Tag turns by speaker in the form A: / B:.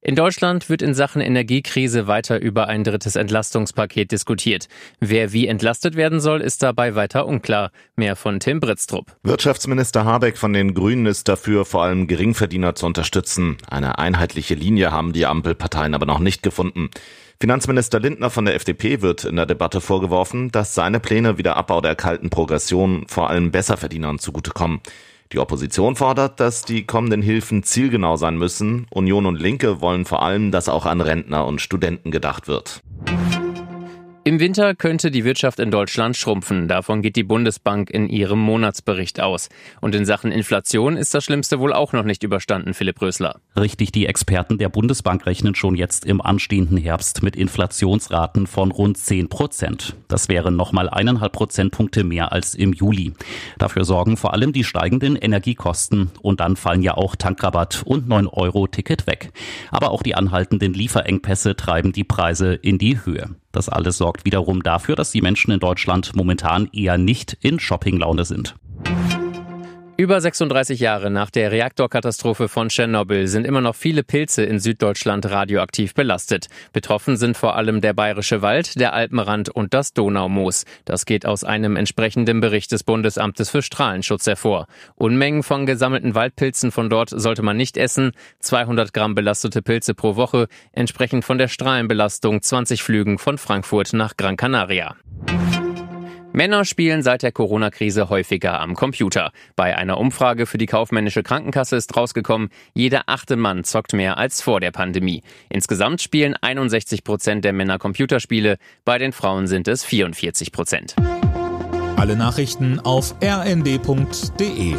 A: In Deutschland wird in Sachen Energiekrise weiter über ein drittes Entlastungspaket diskutiert. Wer wie entlastet werden soll, ist dabei weiter unklar. Mehr von Tim Britztrup.
B: Wirtschaftsminister Habeck von den Grünen ist dafür, vor allem Geringverdiener zu unterstützen. Eine einheitliche Linie haben die Ampelparteien aber noch nicht gefunden. Finanzminister Lindner von der FDP wird in der Debatte vorgeworfen, dass seine Pläne wie der Abbau der kalten Progression vor allem Besserverdienern zugutekommen. Die Opposition fordert, dass die kommenden Hilfen zielgenau sein müssen. Union und Linke wollen vor allem, dass auch an Rentner und Studenten gedacht wird.
A: Im Winter könnte die Wirtschaft in Deutschland schrumpfen. Davon geht die Bundesbank in ihrem Monatsbericht aus. Und in Sachen Inflation ist das Schlimmste wohl auch noch nicht überstanden, Philipp Rösler.
C: Richtig, die Experten der Bundesbank rechnen schon jetzt im anstehenden Herbst mit Inflationsraten von rund 10 Prozent. Das wären nochmal eineinhalb Prozentpunkte mehr als im Juli. Dafür sorgen vor allem die steigenden Energiekosten. Und dann fallen ja auch Tankrabatt und 9-Euro-Ticket weg. Aber auch die anhaltenden Lieferengpässe treiben die Preise in die Höhe. Das alles sorgt wiederum dafür, dass die Menschen in Deutschland momentan eher nicht in Shoppinglaune sind.
A: Über 36 Jahre nach der Reaktorkatastrophe von Tschernobyl sind immer noch viele Pilze in Süddeutschland radioaktiv belastet. Betroffen sind vor allem der Bayerische Wald, der Alpenrand und das Donaumoos. Das geht aus einem entsprechenden Bericht des Bundesamtes für Strahlenschutz hervor. Unmengen von gesammelten Waldpilzen von dort sollte man nicht essen. 200 Gramm belastete Pilze pro Woche, entsprechend von der Strahlenbelastung 20 Flügen von Frankfurt nach Gran Canaria. Männer spielen seit der Corona-Krise häufiger am Computer. Bei einer Umfrage für die kaufmännische Krankenkasse ist rausgekommen, jeder achte Mann zockt mehr als vor der Pandemie. Insgesamt spielen 61 Prozent der Männer Computerspiele, bei den Frauen sind es 44 Prozent.
D: Alle Nachrichten auf rnd.de